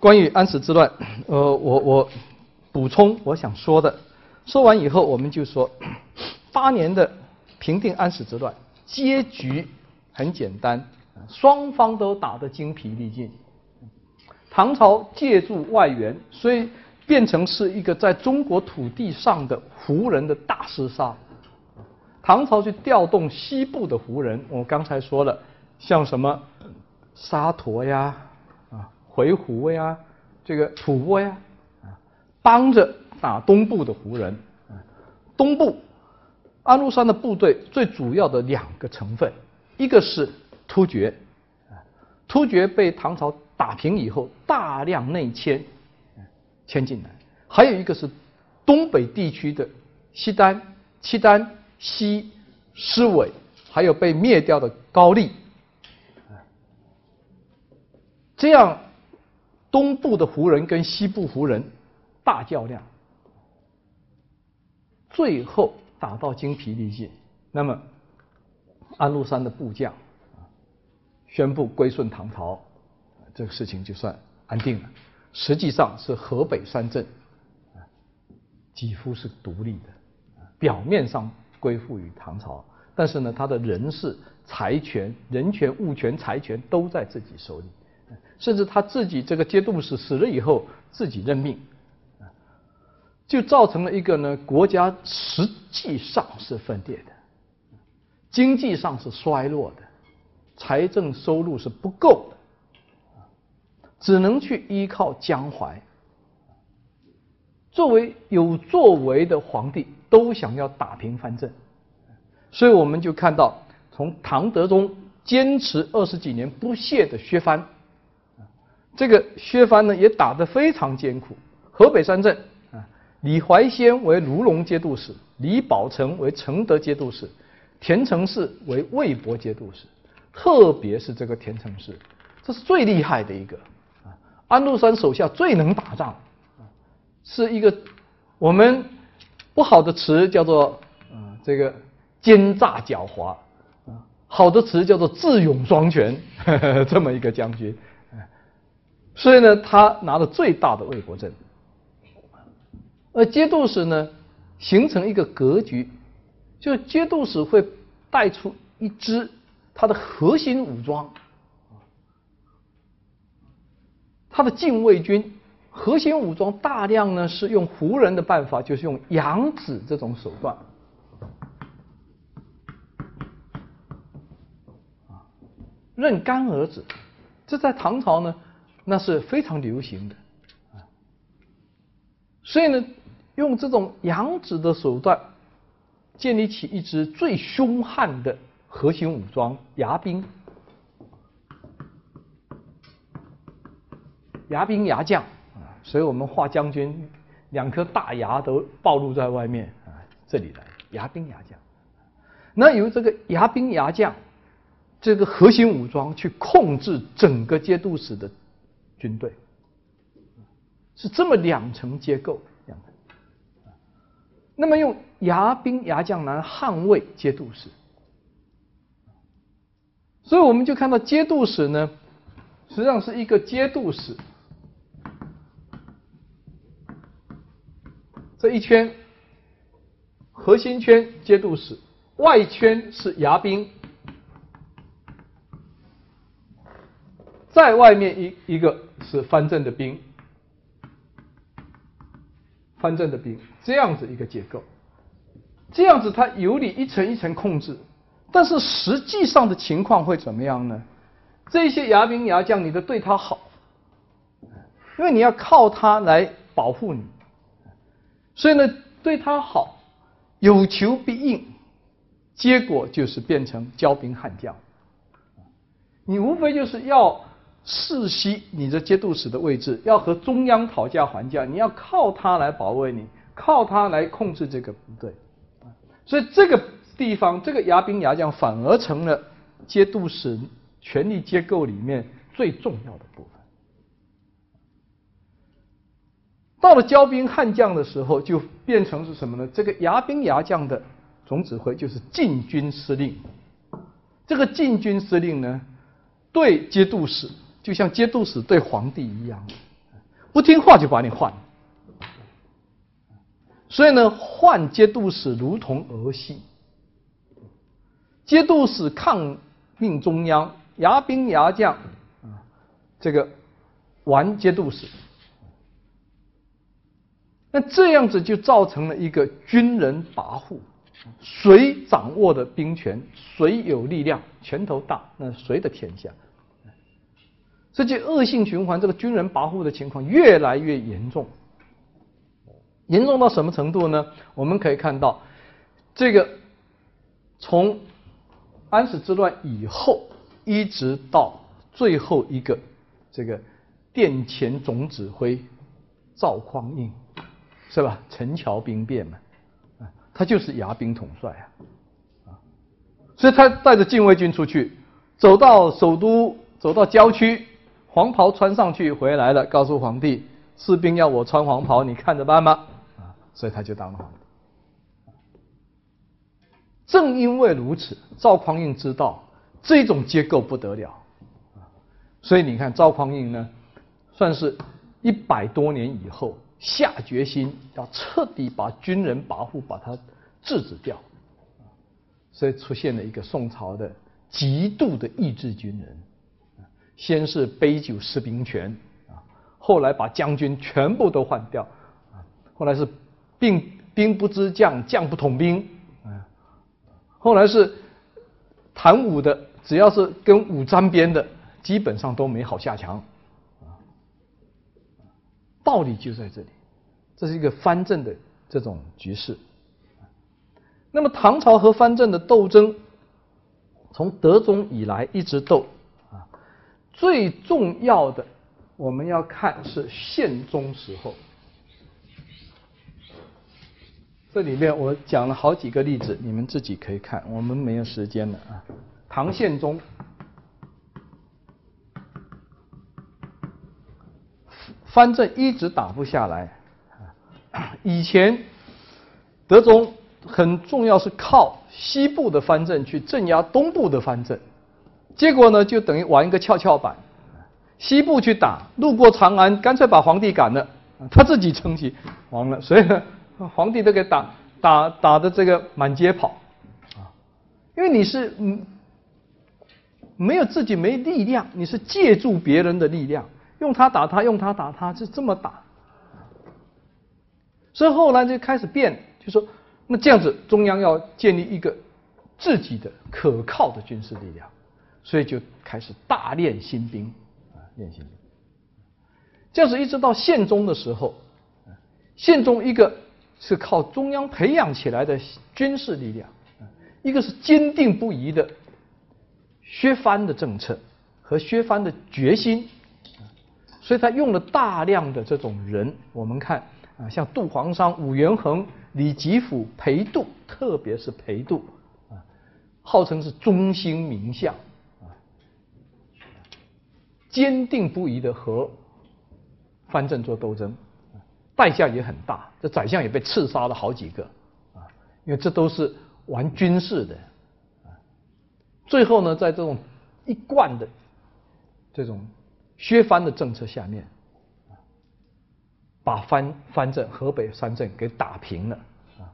关于安史之乱，呃，我我补充我想说的，说完以后我们就说，八年的平定安史之乱，结局很简单，双方都打得精疲力尽。唐朝借助外援，所以变成是一个在中国土地上的胡人的大厮杀。唐朝去调动西部的胡人，我刚才说了，像什么沙陀呀。回鹘呀，这个吐蕃呀，啊，帮着打东部的胡人。东部安禄山的部队最主要的两个成分，一个是突厥，突厥被唐朝打平以后大量内迁，迁进来；还有一个是东北地区的西单、契丹、西施韦，还有被灭掉的高丽，这样。东部的胡人跟西部胡人大较量，最后打到精疲力尽。那么安禄山的部将宣布归顺唐朝，这个事情就算安定了。实际上是河北三镇几乎是独立的，表面上归附于唐朝，但是呢，他的人事、财权、人权、物权、财权都在自己手里。甚至他自己这个节度使死了以后，自己认命，就造成了一个呢，国家实际上是分裂的，经济上是衰落的，财政收入是不够的，只能去依靠江淮。作为有作为的皇帝，都想要打平藩镇，所以我们就看到，从唐德宗坚持二十几年不懈的削藩。这个削藩呢也打得非常艰苦。河北三镇啊，李怀仙为卢龙节度使，李宝成为承德节度使，田承嗣为魏博节度使。特别是这个田承嗣，这是最厉害的一个啊。安禄山手下最能打仗啊，是一个我们不好的词叫做啊这个奸诈狡猾啊，好的词叫做智勇双全，这么一个将军。所以呢，他拿了最大的魏国镇，而节度使呢，形成一个格局，就节度使会带出一支他的核心武装，他的禁卫军核心武装大量呢是用胡人的办法，就是用养子这种手段，认干儿子，这在唐朝呢。那是非常流行的，啊，所以呢，用这种养子的手段，建立起一支最凶悍的核心武装——牙兵。牙兵牙将啊，所以我们画将军，两颗大牙都暴露在外面啊，这里来牙兵牙将。那由这个牙兵牙将这个核心武装去控制整个节度使的。军队。是这么两层结构，那么用牙兵牙将来捍卫节度使，所以我们就看到节度使呢，实际上是一个节度使。这一圈核心圈节度使，外圈是牙兵。在外面一一个是藩镇的兵，藩镇的兵这样子一个结构，这样子它由你一层一层控制，但是实际上的情况会怎么样呢？这些牙兵牙将，你都对他好，因为你要靠他来保护你，所以呢对他好，有求必应，结果就是变成骄兵悍将，你无非就是要。世袭你的节度使的位置，要和中央讨价还价，你要靠他来保卫你，靠他来控制这个部队，所以这个地方，这个牙兵牙将反而成了节度使权力结构里面最重要的部分。到了骄兵悍将的时候，就变成是什么呢？这个牙兵牙将的总指挥就是禁军司令。这个禁军司令呢，对节度使。就像节度使对皇帝一样，不听话就把你换。所以呢，换节度使如同儿戏。节度使抗命中央，牙兵牙将，这个玩节度使。那这样子就造成了一个军人跋扈，谁掌握的兵权，谁有力量，拳头大，那谁的天下？这就恶性循环，这个军人跋扈的情况越来越严重。严重到什么程度呢？我们可以看到，这个从安史之乱以后，一直到最后一个这个殿前总指挥赵匡胤，是吧？陈桥兵变嘛，啊，他就是牙兵统帅啊，啊，所以他带着禁卫军出去，走到首都，走到郊区，黄袍穿上去回来了，告诉皇帝，士兵要我穿黄袍，你看着办吧。啊所以他就当了皇帝。正因为如此，赵匡胤知道这种结构不得了，所以你看赵匡胤呢，算是一百多年以后下决心要彻底把军人跋扈把他制止掉，所以出现了一个宋朝的极度的抑制军人，先是杯酒释兵权啊，后来把将军全部都换掉啊，后来是。兵兵不知将，将不统兵，啊，后来是谈武的，只要是跟武沾边的，基本上都没好下场，啊，道理就在这里，这是一个藩镇的这种局势。那么唐朝和藩镇的斗争，从德宗以来一直斗，最重要的我们要看是宪宗时候。这里面我讲了好几个例子，你们自己可以看。我们没有时间了啊。唐宪宗藩镇一直打不下来以前德宗很重要是靠西部的藩镇去镇压东部的藩镇，结果呢就等于玩一个跷跷板，西部去打，路过长安，干脆把皇帝赶了，他自己称起完了，所以呢。皇帝都给打打打的这个满街跑，啊，因为你是嗯没有自己没力量，你是借助别人的力量，用他打他，用他打他，是这么打。所以后来就开始变，就说那这样子，中央要建立一个自己的可靠的军事力量，所以就开始大练新兵啊，练新兵。这样子一直到宪宗的时候，宪宗一个。是靠中央培养起来的军事力量，一个是坚定不移的削藩的政策和削藩的决心，所以他用了大量的这种人。我们看啊，像杜黄商、武元衡、李吉甫、裴度，特别是裴度啊，号称是中兴名相，坚定不移的和藩镇做斗争。代价也很大，这宰相也被刺杀了好几个，啊，因为这都是玩军事的，啊，最后呢，在这种一贯的这种削藩的政策下面，把藩藩镇河北藩镇给打平了，啊，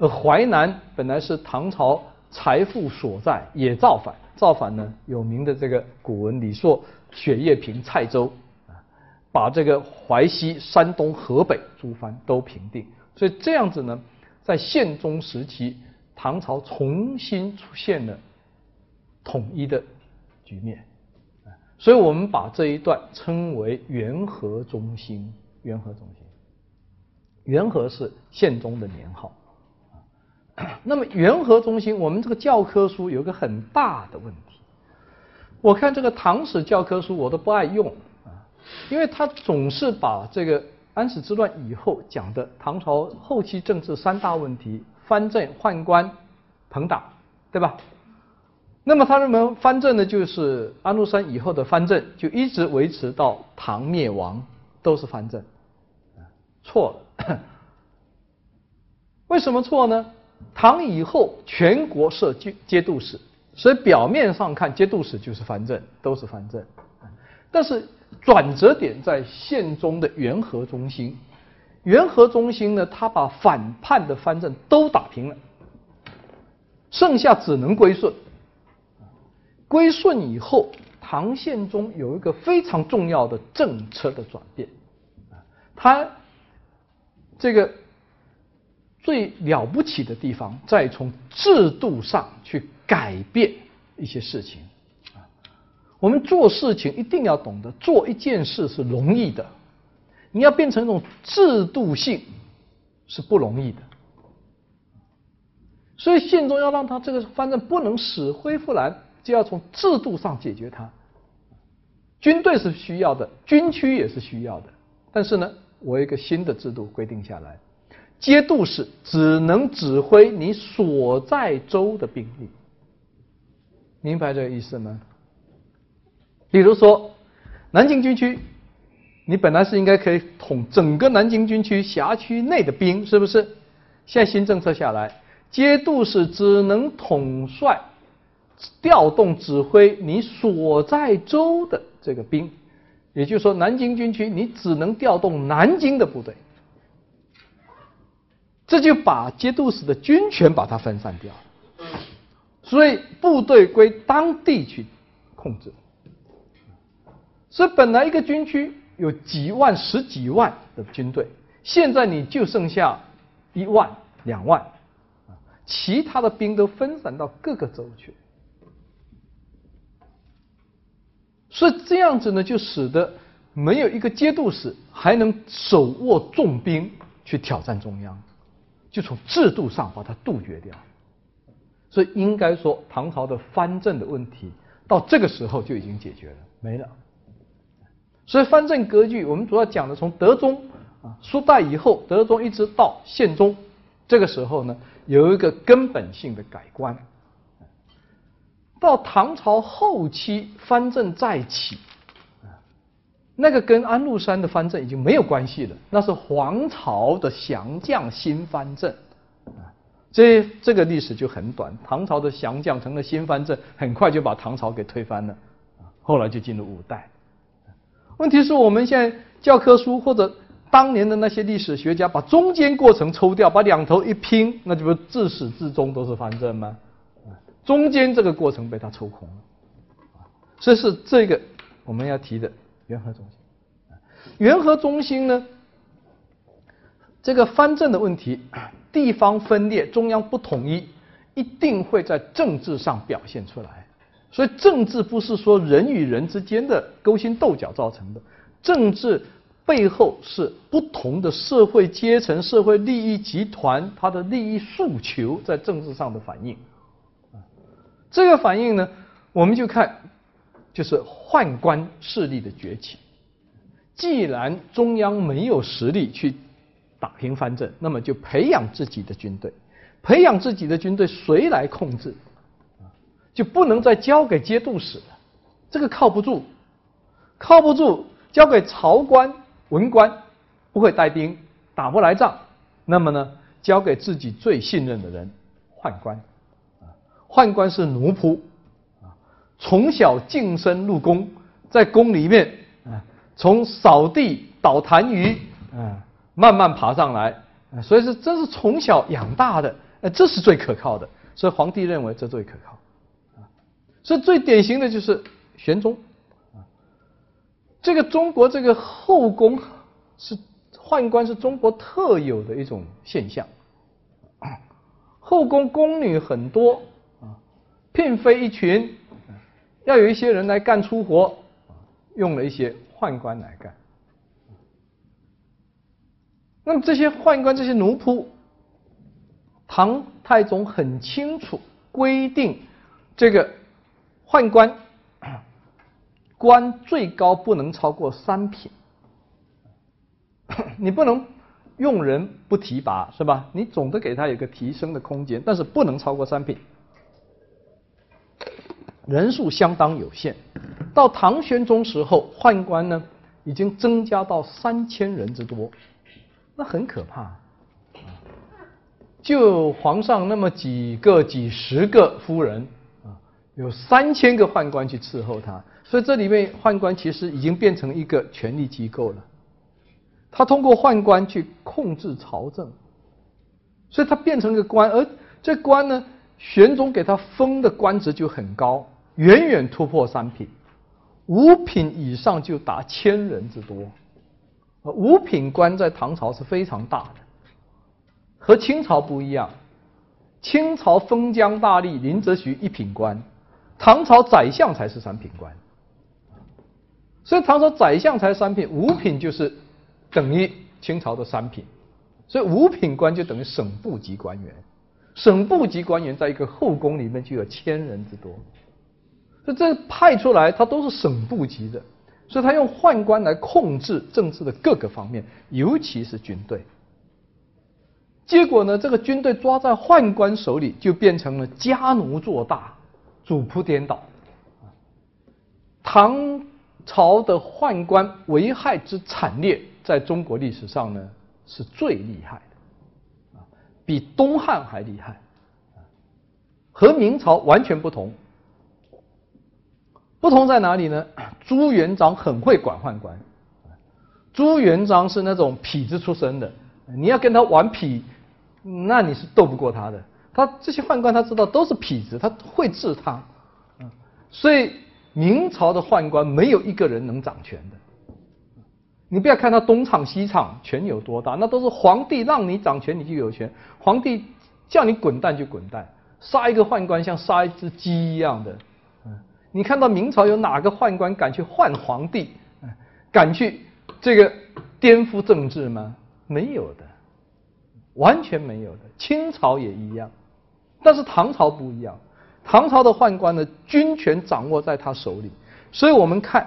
而淮南本来是唐朝财富所在，也造反，造反呢，有名的这个古文李硕雪夜平蔡州。啊把这个淮西、山东、河北诸藩都平定，所以这样子呢，在宪宗时期，唐朝重新出现了统一的局面。所以我们把这一段称为元和中兴。元和中兴，元和是宪宗的年号。那么元和中心，我们这个教科书有个很大的问题，我看这个唐史教科书我都不爱用啊。因为他总是把这个安史之乱以后讲的唐朝后期政治三大问题：藩镇、宦官、朋党，对吧？那么他认为藩镇呢，就是安禄山以后的藩镇，就一直维持到唐灭亡都是藩镇，错了。为什么错呢？唐以后全国设节节度使，所以表面上看节度使就是藩镇，都是藩镇。但是转折点在宪宗的元和中心。元和中心呢，他把反叛的藩镇都打平了，剩下只能归顺。归顺以后，唐宪宗有一个非常重要的政策的转变，他这个最了不起的地方，在从制度上去改变一些事情。我们做事情一定要懂得，做一件事是容易的。你要变成一种制度性是不容易的，所以宪宗要让他这个反正不能死灰复燃，就要从制度上解决它。军队是需要的，军区也是需要的，但是呢，我有一个新的制度规定下来，节度使只能指挥你所在州的兵力，明白这个意思吗？比如说南京军区。你本来是应该可以统整个南京军区辖区内的兵，是不是？现在新政策下来，节度使只能统帅、调动、指挥你所在州的这个兵，也就是说，南京军区你只能调动南京的部队，这就把节度使的军权把它分散掉了。所以部队归当地去控制。所以本来一个军区。有几万、十几万的军队，现在你就剩下一万、两万，其他的兵都分散到各个州去，所以这样子呢，就使得没有一个节度使还能手握重兵去挑战中央，就从制度上把它杜绝掉。所以应该说，唐朝的藩镇的问题到这个时候就已经解决了，没了。所以藩镇割据，我们主要讲的从德宗啊，苏代以后，德宗一直到宪宗，这个时候呢，有一个根本性的改观。到唐朝后期，藩镇再起，那个跟安禄山的藩镇已经没有关系了，那是黄巢的降将新藩镇，啊，这这个历史就很短。唐朝的降将成了新藩镇，很快就把唐朝给推翻了，啊，后来就进入五代。问题是我们现在教科书或者当年的那些历史学家把中间过程抽掉，把两头一拼，那就不自始至终都是藩镇吗？中间这个过程被他抽空了，这是这个我们要提的元和中心。元和中心呢，这个藩镇的问题，地方分裂，中央不统一，一定会在政治上表现出来。所以政治不是说人与人之间的勾心斗角造成的，政治背后是不同的社会阶层、社会利益集团它的利益诉求在政治上的反应。这个反应呢，我们就看就是宦官势力的崛起。既然中央没有实力去打平藩镇，那么就培养自己的军队，培养自己的军队，谁来控制？就不能再交给节度使了，这个靠不住，靠不住，交给朝官文官，不会带兵，打不来仗，那么呢，交给自己最信任的人，宦官，宦官是奴仆，从小净身入宫，在宫里面，啊，从扫地倒痰盂，啊，慢慢爬上来，啊，所以说这是从小养大的，呃，这是最可靠的，所以皇帝认为这最可靠。所以最典型的就是玄宗，啊，这个中国这个后宫是宦官是中国特有的一种现象，后宫宫女很多，啊，嫔妃一群，要有一些人来干粗活，用了一些宦官来干。那么这些宦官这些奴仆，唐太宗很清楚规定这个。宦官官最高不能超过三品，你不能用人不提拔是吧？你总得给他有个提升的空间，但是不能超过三品，人数相当有限。到唐玄宗时候，宦官呢已经增加到三千人之多，那很可怕。就皇上那么几个、几十个夫人。啊有三千个宦官去伺候他，所以这里面宦官其实已经变成一个权力机构了，他通过宦官去控制朝政，所以他变成一个官，而这官呢，玄宗给他封的官职就很高，远远突破三品，五品以上就达千人之多。五品官在唐朝是非常大的，和清朝不一样。清朝封疆大吏林则徐一品官，唐朝宰相才是三品官。所以唐朝宰相才三品，五品就是等于清朝的三品，所以五品官就等于省部级官员。省部级官员在一个后宫里面就有千人之多，这派出来他都是省部级的。所以他用宦官来控制政治的各个方面，尤其是军队。结果呢，这个军队抓在宦官手里，就变成了家奴做大，主仆颠倒。唐朝的宦官危害之惨烈，在中国历史上呢是最厉害的，比东汉还厉害，和明朝完全不同。不同在哪里呢？朱元璋很会管宦官，朱元璋是那种痞子出身的，你要跟他玩痞，那你是斗不过他的。他这些宦官他知道都是痞子，他会治他，所以明朝的宦官没有一个人能掌权的。你不要看他东厂西厂权有多大，那都是皇帝让你掌权你就有权，皇帝叫你滚蛋就滚蛋，杀一个宦官像杀一只鸡一样的。你看到明朝有哪个宦官敢去换皇帝，敢去这个颠覆政治吗？没有的，完全没有的。清朝也一样，但是唐朝不一样。唐朝的宦官呢，军权掌握在他手里。所以我们看，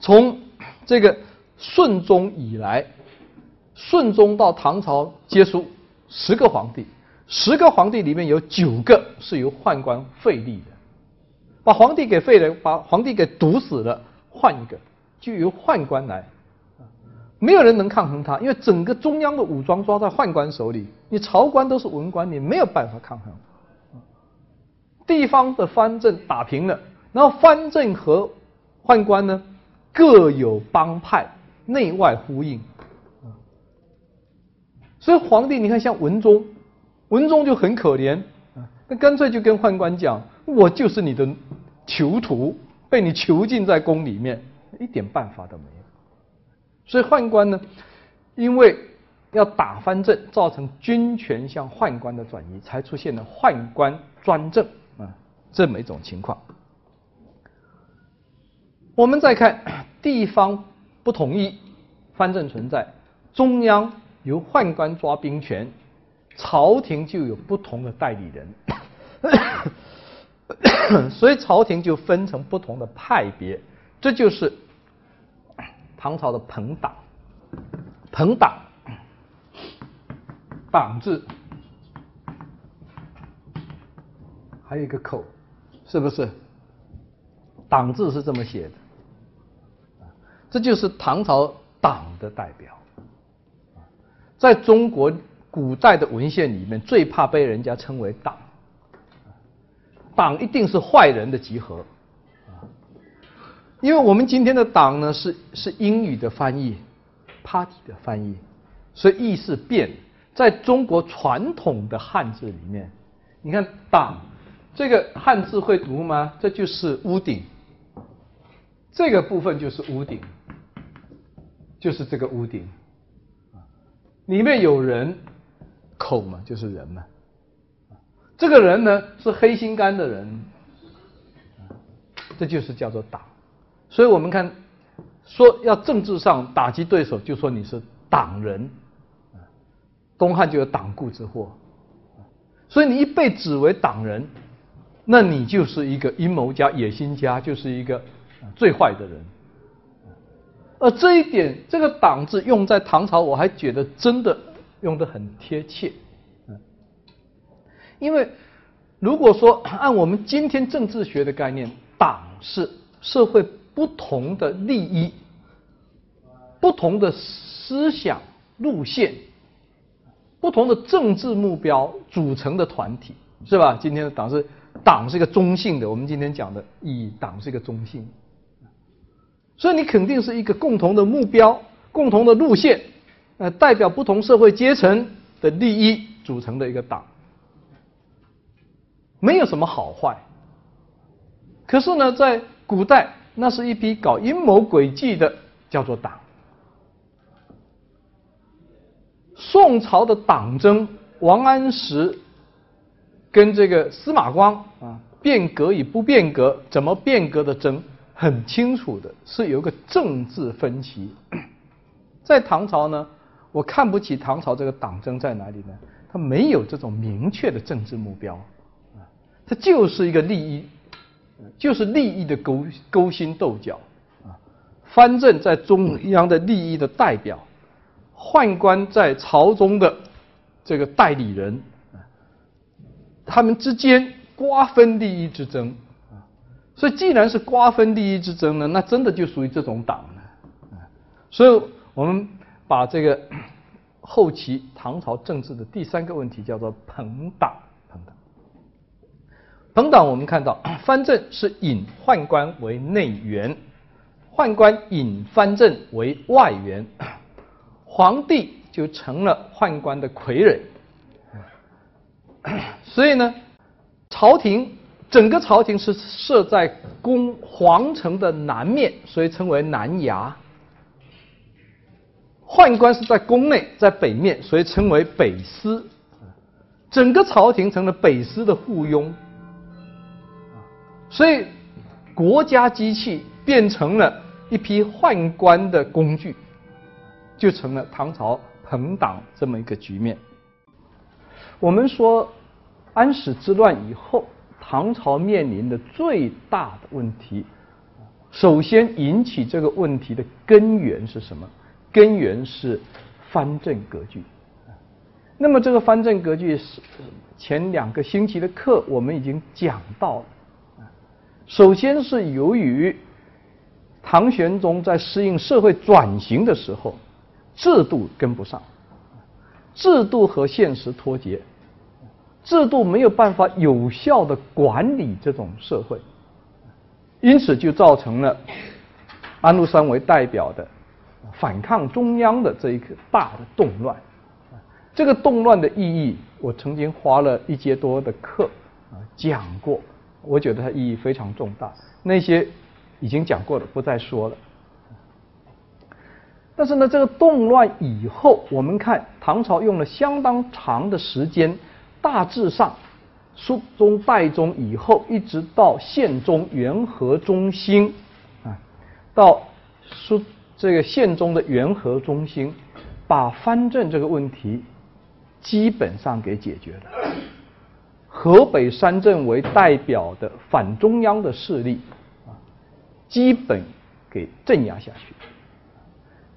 从这个顺宗以来，顺宗到唐朝结束十个皇帝，十个皇帝里面有九个是由宦官废立的。把皇帝给废了，把皇帝给毒死了，换一个，就由宦官来，没有人能抗衡他，因为整个中央的武装抓在宦官手里，你朝官都是文官，你没有办法抗衡。地方的藩镇打平了，然后藩镇和宦官呢各有帮派，内外呼应，所以皇帝你看像文宗，文宗就很可怜，那干脆就跟宦官讲。我就是你的囚徒，被你囚禁在宫里面，一点办法都没有。所以宦官呢，因为要打藩镇，造成军权向宦官的转移，才出现了宦官专政啊这么一种情况。我们再看 地方不同意藩镇存在，中央由宦官抓兵权，朝廷就有不同的代理人。所以朝廷就分成不同的派别，这就是唐朝的朋党。朋党，党字，还有一个口，是不是？党字是这么写的，这就是唐朝党的代表。在中国古代的文献里面，最怕被人家称为党。党一定是坏人的集合，啊因为我们今天的党呢是是英语的翻译，party 的翻译，所以意思变。在中国传统的汉字里面，你看党这个汉字会读吗？这就是屋顶，这个部分就是屋顶，就是这个屋顶，里面有人口嘛，就是人嘛。这个人呢是黑心肝的人，这就是叫做党。所以我们看，说要政治上打击对手，就说你是党人。东汉就有党锢之祸，所以你一被指为党人，那你就是一个阴谋家、野心家，就是一个最坏的人。而这一点，这个“党”字用在唐朝，我还觉得真的用的很贴切。因为如果说 按我们今天政治学的概念，党是社会不同的利益、不同的思想路线、不同的政治目标组成的团体，是吧？今天的党是党是一个中性的，我们今天讲的以党是一个中性。所以你肯定是一个共同的目标、共同的路线，呃，代表不同社会阶层的利益组成的一个党，没有什么好坏。可是呢，在古代，那是一批搞阴谋诡计的，叫做党。宋朝的党争，王安石跟这个司马光啊，变革与不变革，怎么变革的争，很清楚的是有个政治分歧。在唐朝呢，我看不起唐朝这个党争在哪里呢？他没有这种明确的政治目标，啊，它就是一个利益，就是利益的勾勾心斗角，啊，藩镇在中央的利益的代表。宦官在朝中的这个代理人，他们之间瓜分利益之争啊，所以既然是瓜分利益之争呢，那真的就属于这种党了。所以我们把这个后期唐朝政治的第三个问题叫做朋党。朋党，我们看到 藩镇是引宦官为内援，宦官引藩镇为外援。皇帝就成了宦官的傀儡，所以呢，朝廷整个朝廷是设在宫皇城的南面，所以称为南衙；宦官是在宫内，在北面，所以称为北司。整个朝廷成了北司的附庸，所以国家机器变成了一批宦官的工具。就成了唐朝朋党这么一个局面。我们说安史之乱以后，唐朝面临的最大的问题，首先引起这个问题的根源是什么？根源是藩镇割据。那么这个藩镇割据是前两个星期的课我们已经讲到了。首先是由于唐玄宗在适应社会转型的时候。制度跟不上，制度和现实脱节，制度没有办法有效的管理这种社会，因此就造成了安禄山为代表的反抗中央的这一个大的动乱。这个动乱的意义，我曾经花了一节多的课啊讲过，我觉得它意义非常重大。那些已经讲过的，不再说了。但是呢，这个动乱以后，我们看唐朝用了相当长的时间，大致上，肃宗、代宗以后，一直到宪宗、元和、中兴，啊，到肃这个宪宗的元和、中兴，把藩镇这个问题基本上给解决了。河北三镇为代表的反中央的势力，啊，基本给镇压下去。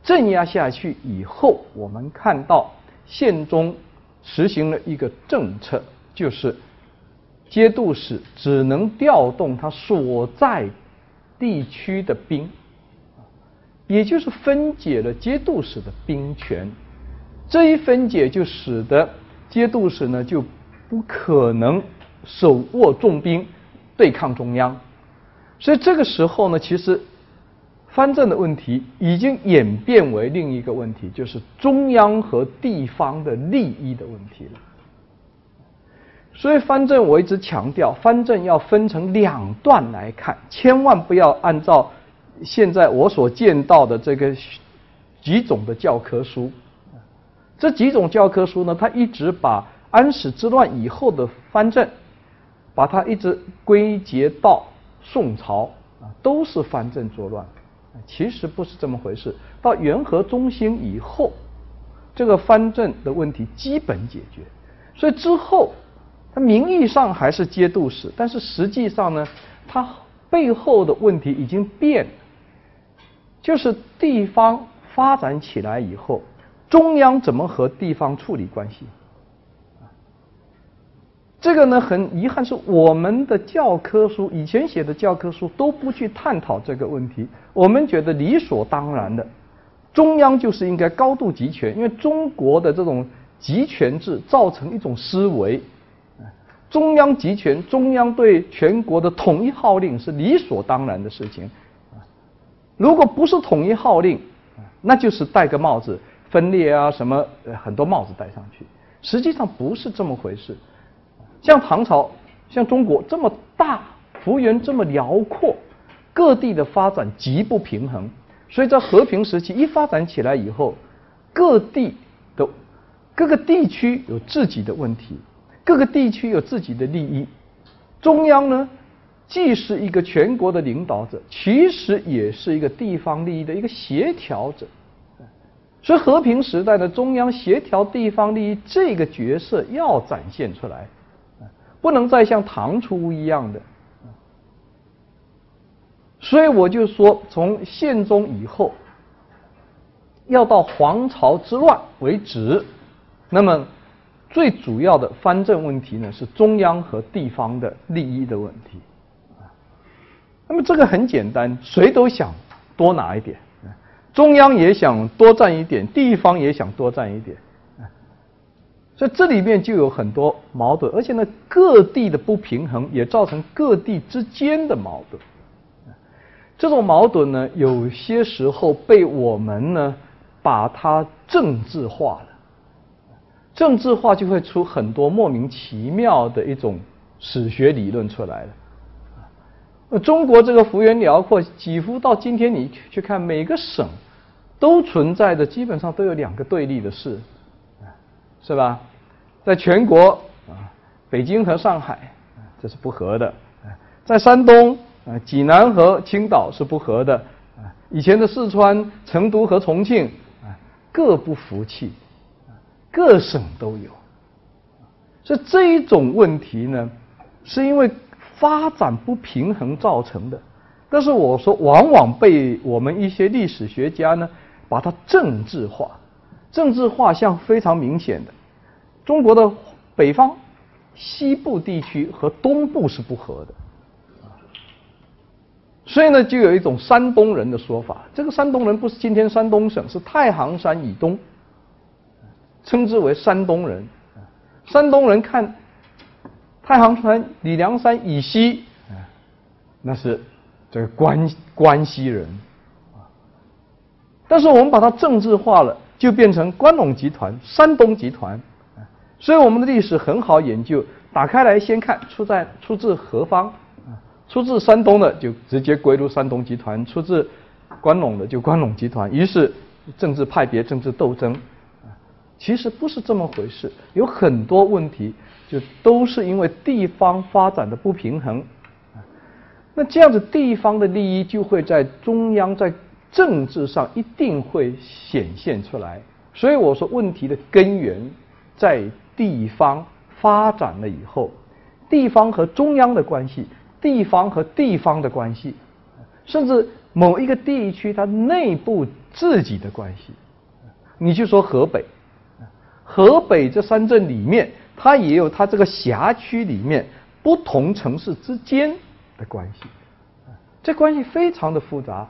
镇压下去以后，我们看到宪宗实行了一个政策，就是节度使只能调动他所在地区的兵，也就是分解了节度使的兵权。这一分解就使得节度使呢就不可能手握重兵对抗中央，所以这个时候呢，其实。藩镇的问题已经演变为另一个问题，就是中央和地方的利益的问题了。所以藩镇我一直强调，藩镇要分成两段来看，千万不要按照现在我所见到的这个几种的教科书。这几种教科书呢，它一直把安史之乱以后的藩镇，把它一直归结到宋朝啊，都是藩镇作乱。其实不是这么回事。到元和中兴以后，这个藩镇的问题基本解决，所以之后，它名义上还是节度使，但是实际上呢，它背后的问题已经变，就是地方发展起来以后，中央怎么和地方处理关系？这个呢，很遗憾是我们的教科书以前写的教科书都不去探讨这个问题。我们觉得理所当然的，中央就是应该高度集权，因为中国的这种集权制造成一种思维，中央集权，中央对全国的统一号令是理所当然的事情。如果不是统一号令，那就是戴个帽子，分裂啊什么，很多帽子戴上去。实际上不是这么回事。像唐朝，像中国这么大，幅员这么辽阔，各地的发展极不平衡，所以在和平时期一发展起来以后，各地的各个地区有自己的问题，各个地区有自己的利益，中央呢？既是一个全国的领导者，其实也是一个地方利益的一个协调者。所以和平时代的中央协调地方利益这个角色要展现出来，不能再像唐初一样的。所以我就说，从宪宗以后，要到黄巢之乱为止，那么最主要的藩镇问题呢，是中央和地方的利益的问题。那么这个很简单，谁都想多拿一点，中央也想多占一点，地方也想多占一点，所以这里面就有很多矛盾，而且呢，各地的不平衡也造成各地之间的矛盾。这种矛盾呢，有些时候被我们呢把它政治化了，政治化就会出很多莫名其妙的一种史学理论出来了。中国这个幅员辽阔，几乎到今天你去看每个省，都存在的基本上都有两个对立的市，是吧？在全国啊，北京和上海这是不和的，在山东啊，济南和青岛是不和的，啊，以前的四川、成都和重庆啊，各不服气，各省都有，所以这一种问题呢，是因为。发展不平衡造成的，但是我说，往往被我们一些历史学家呢，把它政治化，政治画像非常明显的，中国的北方、西部地区和东部是不合的，所以呢，就有一种山东人的说法，这个山东人不是今天山东省，是太行山以东，称之为山东人，山东人看。太行山、李梁山以西，那是这个关关西人。但是我们把它政治化了，就变成关陇集团、山东集团。所以我们的历史很好研究，打开来先看出在出自何方啊？出自山东的就直接归入山东集团，出自关陇的就关陇集团。于是政治派别、政治斗争其实不是这么回事，有很多问题。就都是因为地方发展的不平衡，那这样子地方的利益就会在中央在政治上一定会显现出来。所以我说问题的根源在地方发展了以后，地方和中央的关系，地方和地方的关系，甚至某一个地区它内部自己的关系。你就说河北，河北这三镇里面。它也有它这个辖区里面不同城市之间的关系，这关系非常的复杂，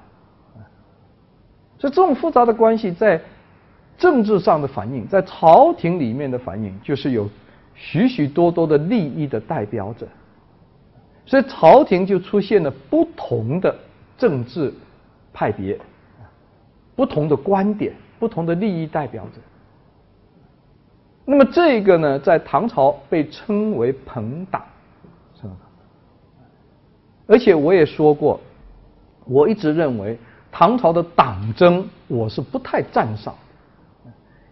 这种复杂的关系在政治上的反应，在朝廷里面的反应，就是有许许多多的利益的代表者，所以朝廷就出现了不同的政治派别，不同的观点，不同的利益代表者。那么这个呢，在唐朝被称为朋党，是吧？而且我也说过，我一直认为唐朝的党争我是不太赞赏，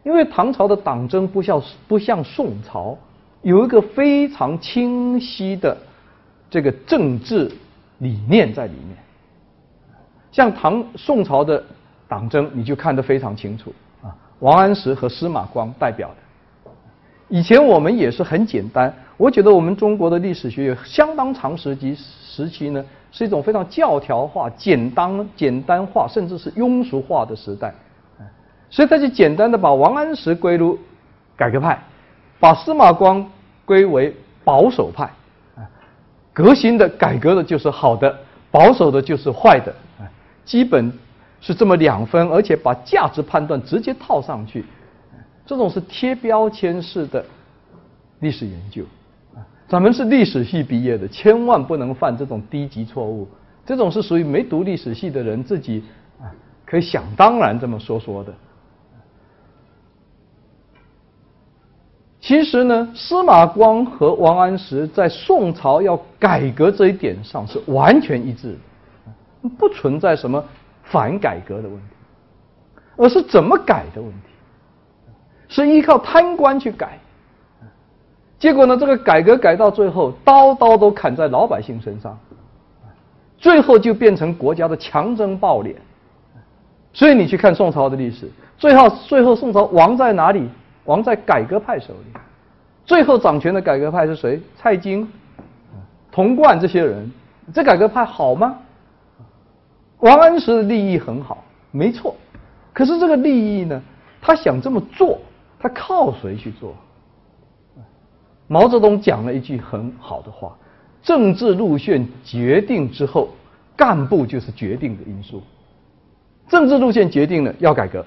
因为唐朝的党争不像不像宋朝有一个非常清晰的这个政治理念在里面，像唐宋朝的党争你就看得非常清楚啊，王安石和司马光代表的。以前我们也是很简单，我觉得我们中国的历史学有相当长时期时期呢，是一种非常教条化、简单简单化，甚至是庸俗化的时代。所以他就简单的把王安石归入改革派，把司马光归为保守派。革新的、改革的就是好的，保守的就是坏的。基本是这么两分，而且把价值判断直接套上去。这种是贴标签式的历史研究，啊，咱们是历史系毕业的，千万不能犯这种低级错误。这种是属于没读历史系的人自己啊可以想当然这么说说的。其实呢，司马光和王安石在宋朝要改革这一点上是完全一致的，不存在什么反改革的问题，而是怎么改的问题，是依靠贪官去改，结果呢，这个改革改到最后，刀刀都砍在老百姓身上，最后就变成国家的强征暴敛。所以你去看宋朝的历史，最后最后宋朝亡在哪里？亡在改革派手里，最后掌权的改革派是谁？蔡京、童贯这些人，这改革派好吗？王安石的利益很好，没错。可是这个利益呢，他想这么做，他靠谁去做？毛泽东讲了一句很好的话：政治路线决定之后，干部就是决定的因素。政治路线决定了要改革，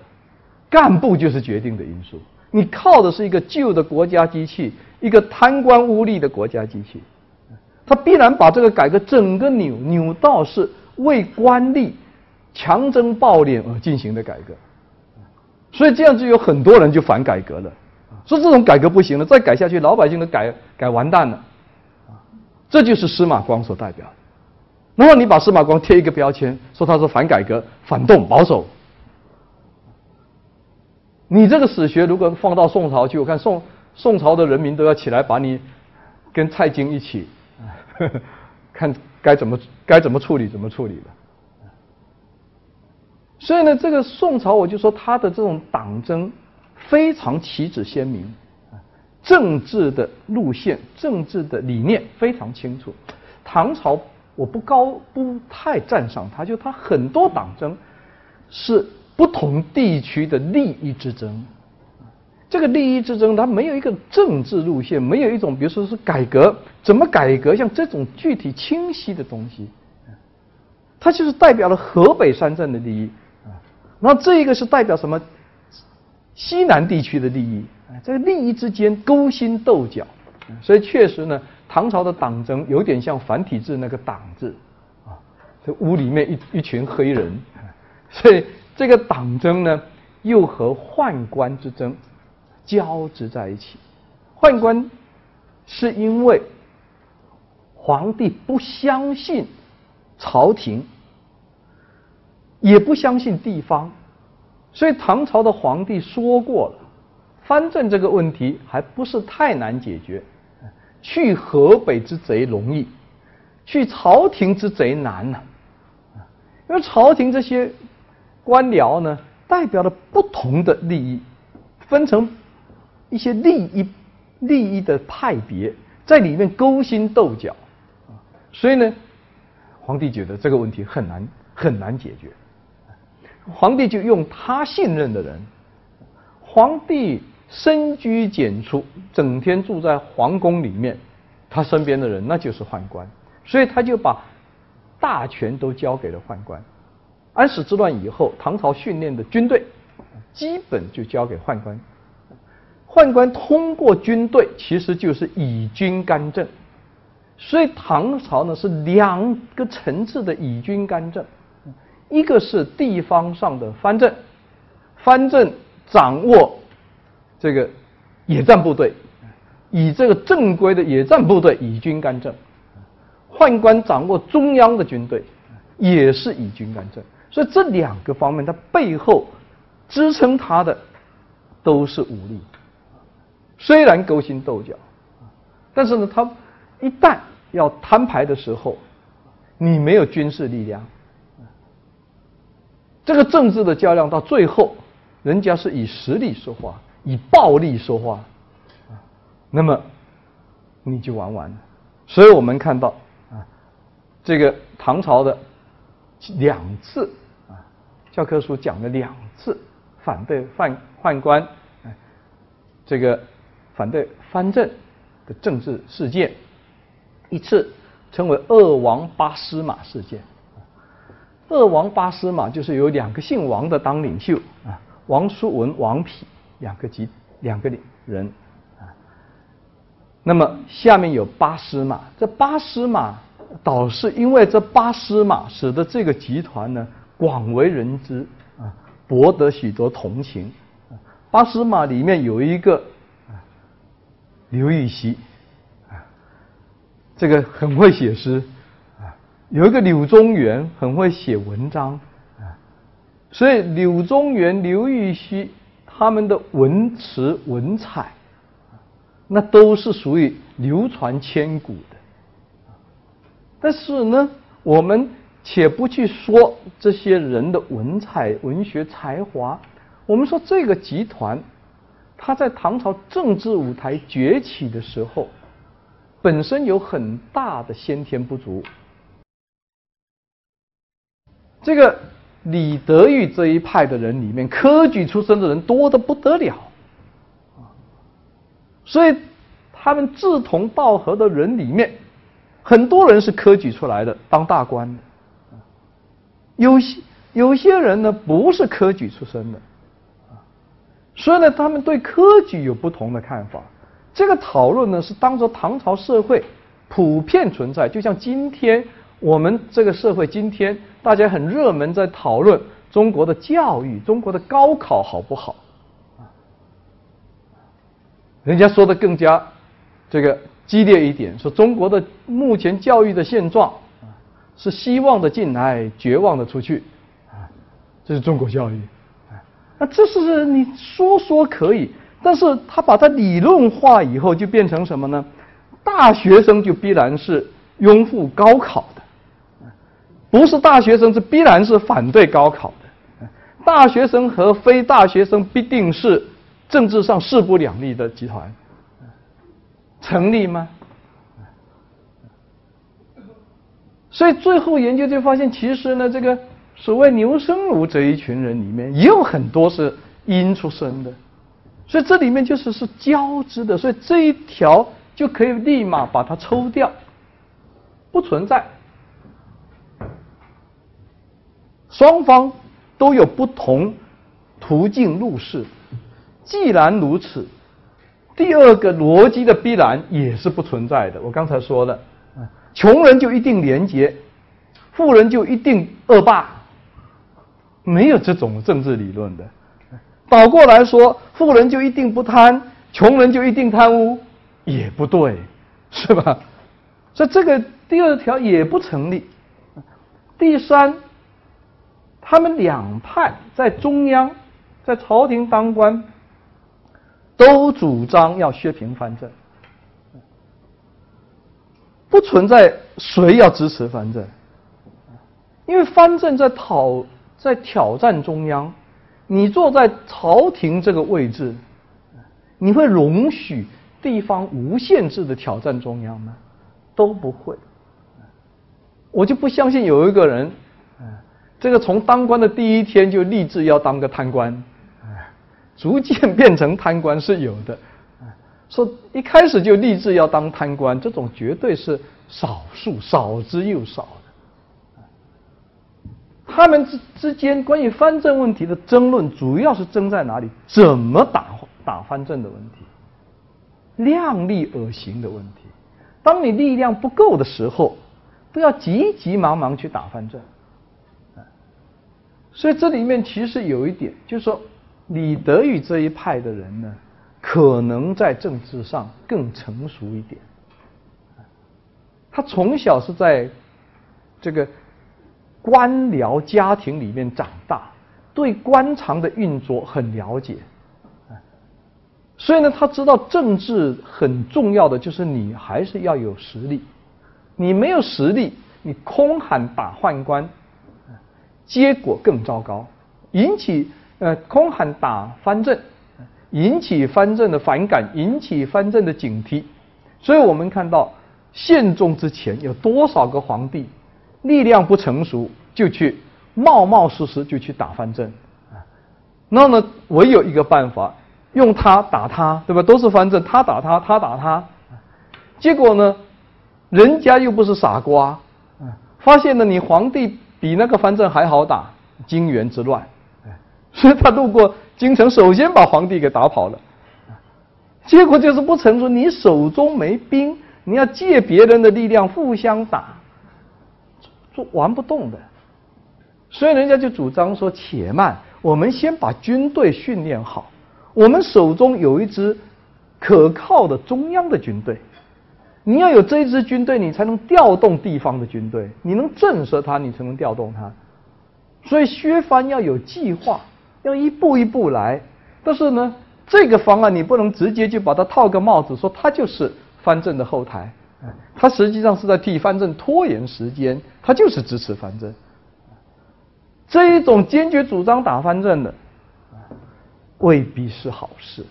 干部就是决定的因素。你靠的是一个旧的国家机器，一个贪官污吏的国家机器，他必然把这个改革整个扭扭到是为官吏强征暴敛而进行的改革，所以这样就有很多人就反改革了，说这种改革不行了，再改下去老百姓都改改完蛋了，这就是司马光所代表的。然后你把司马光贴一个标签，说他是反改革、反动、保守。你这个史学如果放到宋朝去，我看宋宋朝的人民都要起来把你跟蔡京一起，呵 呵看该怎么该怎么处理怎么处理了。所以呢，这个宋朝我就说他的这种党争非常旗帜鲜明，政治的路线、政治的理念非常清楚。唐朝我不高不太赞赏他，就他很多党争是。不同地区的利益之争，这个利益之争它没有一个政治路线，没有一种比如说是改革怎么改革，像这种具体清晰的东西，它就是代表了河北三镇的利益那这个是代表什么？西南地区的利益啊，这个利益之间勾心斗角，所以确实呢，唐朝的党争有点像繁体字那个“党”字啊，这屋里面一一群黑人，所以。这个党争呢，又和宦官之争交织在一起。宦官是因为皇帝不相信朝廷，也不相信地方，所以唐朝的皇帝说过了：藩镇这个问题还不是太难解决，去河北之贼容易，去朝廷之贼难呐。因为朝廷这些。官僚呢，代表了不同的利益，分成一些利益利益的派别，在里面勾心斗角，所以呢，皇帝觉得这个问题很难很难解决，皇帝就用他信任的人，皇帝深居简出，整天住在皇宫里面，他身边的人那就是宦官，所以他就把大权都交给了宦官。安史之乱以后，唐朝训练的军队基本就交给宦官。宦官通过军队，其实就是以军干政。所以唐朝呢是两个层次的以军干政，一个是地方上的藩镇，藩镇掌握这个野战部队，以这个正规的野战部队以军干政；宦官掌握中央的军队，也是以军干政。所以这两个方面，它背后支撑它的都是武力。虽然勾心斗角，但是呢，他一旦要摊牌的时候，你没有军事力量，这个政治的较量到最后，人家是以实力说话，以暴力说话，那么你就玩完了。所以我们看到啊，这个唐朝的两次啊。教科书讲了两次反对宦宦官，这个反对藩镇的政治事件，一次称为“二王八司马事件”。二王八司马就是有两个姓王的当领袖啊，王叔文、王丕两个集两个领人啊。那么下面有八司马，这八司马倒是因为这八司马使得这个集团呢。广为人知啊，博得许多同情。八司马里面有一个刘禹锡，啊，这个很会写诗，有一个柳宗元很会写文章，啊，所以柳宗元、刘禹锡他们的文辞文采，那都是属于流传千古的。但是呢，我们且不去说这些人的文采、文学才华。我们说这个集团，它在唐朝政治舞台崛起的时候，本身有很大的先天不足。这个李德裕这一派的人里面，科举出身的人多得不得了，啊所以他们志同道合的人里面，很多人是科举出来的当大官的，有些有些人呢不是科举出身的。所以呢，他们对科举有不同的看法。这个讨论呢，是当着唐朝社会普遍存在。就像今天我们这个社会，今天大家很热门在讨论中国的教育，中国的高考好不好？人家说的更加这个激烈一点，说中国的目前教育的现状是希望的进来，绝望的出去。啊，这是中国教育。那这是你说说可以，但是他把它理论化以后，就变成什么呢？大学生就必然是拥护高考的，不是大学生是必然是反对高考的。大学生和非大学生必定是政治上势不两立的集团，成立吗？所以最后研究就发现，其实呢，这个。所谓牛生儒这一群人里面，也有很多是阴出生的，所以这里面就是是交织的，所以这一条就可以立马把它抽掉，不存在。双方都有不同途径入世，既然如此，第二个逻辑的必然也是不存在的。我刚才说了，穷人就一定廉洁，富人就一定恶霸。没有这种政治理论的，倒过来说，富人就一定不贪，穷人就一定贪污，也不对，是吧？所以这个第二条也不成立。第三，他们两派在中央，在朝廷当官，都主张要削平藩镇，不存在谁要支持藩镇，因为藩镇在讨。在挑战中央，你坐在朝廷这个位置，你会容许地方无限制的挑战中央吗？都不会。我就不相信有一个人，这个从当官的第一天就立志要当个贪官，逐渐变成贪官是有的。说一开始就立志要当贪官，这种绝对是少数，少之又少的。他们之之间关于藩镇问题的争论，主要是争在哪里？怎么打打藩镇的问题，量力而行的问题。当你力量不够的时候，不要急急忙忙去打藩镇。所以这里面其实有一点，就是说李德裕这一派的人呢，可能在政治上更成熟一点。他从小是在这个。官僚家庭里面长大，对官场的运作很了解，所以呢，他知道政治很重要的就是你还是要有实力，你没有实力，你空喊打宦官，结果更糟糕，引起呃空喊打藩镇，引起藩镇的反感，引起藩镇的警惕，所以我们看到宪宗之前有多少个皇帝。力量不成熟，就去冒冒失失就去打藩镇，啊，那么唯有一个办法，用他打他，对吧？都是藩镇，他打他，他打他，结果呢，人家又不是傻瓜，发现了你皇帝比那个藩镇还好打，金元之乱，所以他路过京城，首先把皇帝给打跑了，结果就是不成熟，你手中没兵，你要借别人的力量互相打。玩不动的，所以人家就主张说：“且慢，我们先把军队训练好，我们手中有一支可靠的中央的军队。你要有这支军队，你才能调动地方的军队，你能震慑他，你才能调动他。所以削藩要有计划，要一步一步来。但是呢，这个方案你不能直接就把它套个帽子，说它就是藩镇的后台。他实际上是在替藩镇拖延时间，他就是支持藩镇。这一种坚决主张打藩镇的，未必是好事。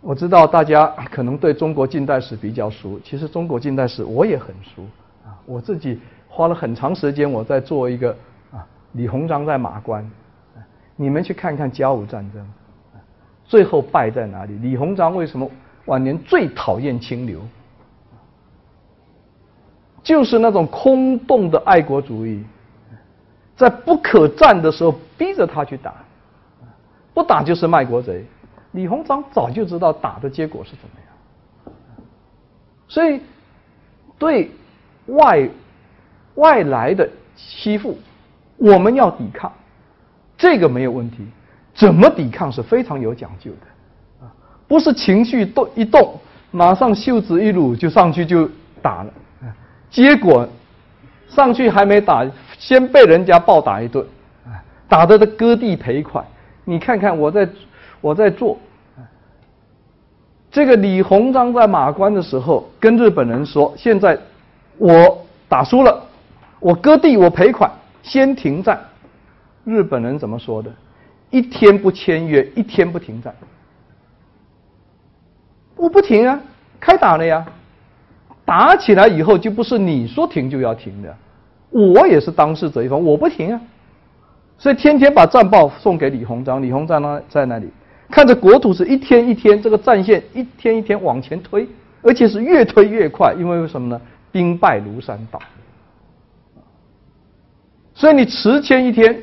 我知道大家 可能对中国近代史比较熟，其实中国近代史我也很熟啊。我自己花了很长时间，我在做一个啊，李鸿章在马关，你们去看看甲午战争，最后败在哪里？李鸿章为什么晚年最讨厌清流？就是那种空洞的爱国主义，在不可战的时候逼着他去打，不打就是卖国贼。李鸿章早就知道打的结果是怎么样，所以对外外来的欺负，我们要抵抗，这个没有问题。怎么抵抗是非常有讲究的，啊，不是情绪动一动，马上袖子一撸就上去就打了，结果上去还没打，先被人家暴打一顿，打得的割地赔款。你看看我在。我在做，这个李鸿章在马关的时候跟日本人说：“现在我打输了，我割地，我赔款，先停战。”日本人怎么说的？一天不签约，一天不停战。我不停啊，开打了呀！打起来以后就不是你说停就要停的，我也是当事者一方，我不停啊。所以天天把战报送给李鸿章，李鸿章呢在那里。看着国土是一天一天，这个战线一天一天往前推，而且是越推越快，因为为什么呢？兵败如山倒。所以你迟签一天，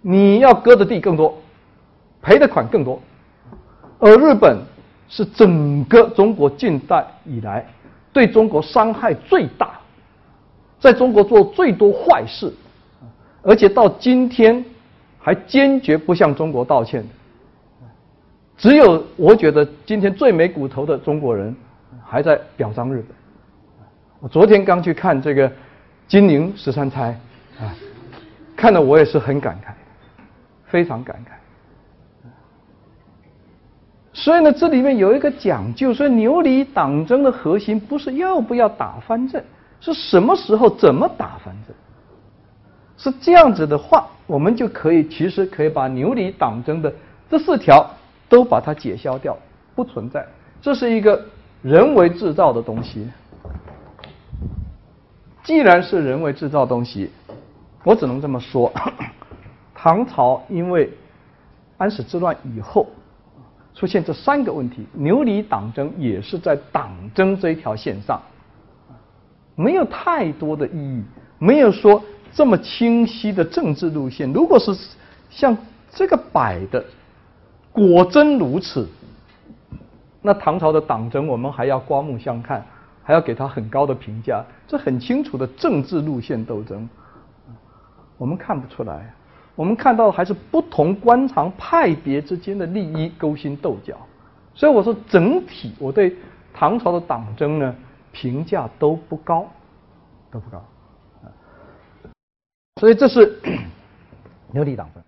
你要割的地更多，赔的款更多。而日本是整个中国近代以来对中国伤害最大，在中国做最多坏事，而且到今天。还坚决不向中国道歉，只有我觉得今天最没骨头的中国人还在表彰日本。我昨天刚去看这个金陵十三钗啊，看的我也是很感慨，非常感慨。所以呢，这里面有一个讲究，说牛李党争的核心不是要不要打藩镇，是什么时候怎么打藩镇。是这样子的话，我们就可以其实可以把牛李党争的这四条都把它解消掉，不存在。这是一个人为制造的东西。既然是人为制造东西，我只能这么说：唐朝因为安史之乱以后出现这三个问题，牛李党争也是在党争这一条线上，没有太多的意义，没有说。这么清晰的政治路线，如果是像这个摆的，果真如此，那唐朝的党争我们还要刮目相看，还要给他很高的评价。这很清楚的政治路线斗争，我们看不出来，我们看到还是不同官场派别之间的利益勾心斗角。所以我说整体我对唐朝的党争呢评价都不高，都不高。所以这是 牛李党分。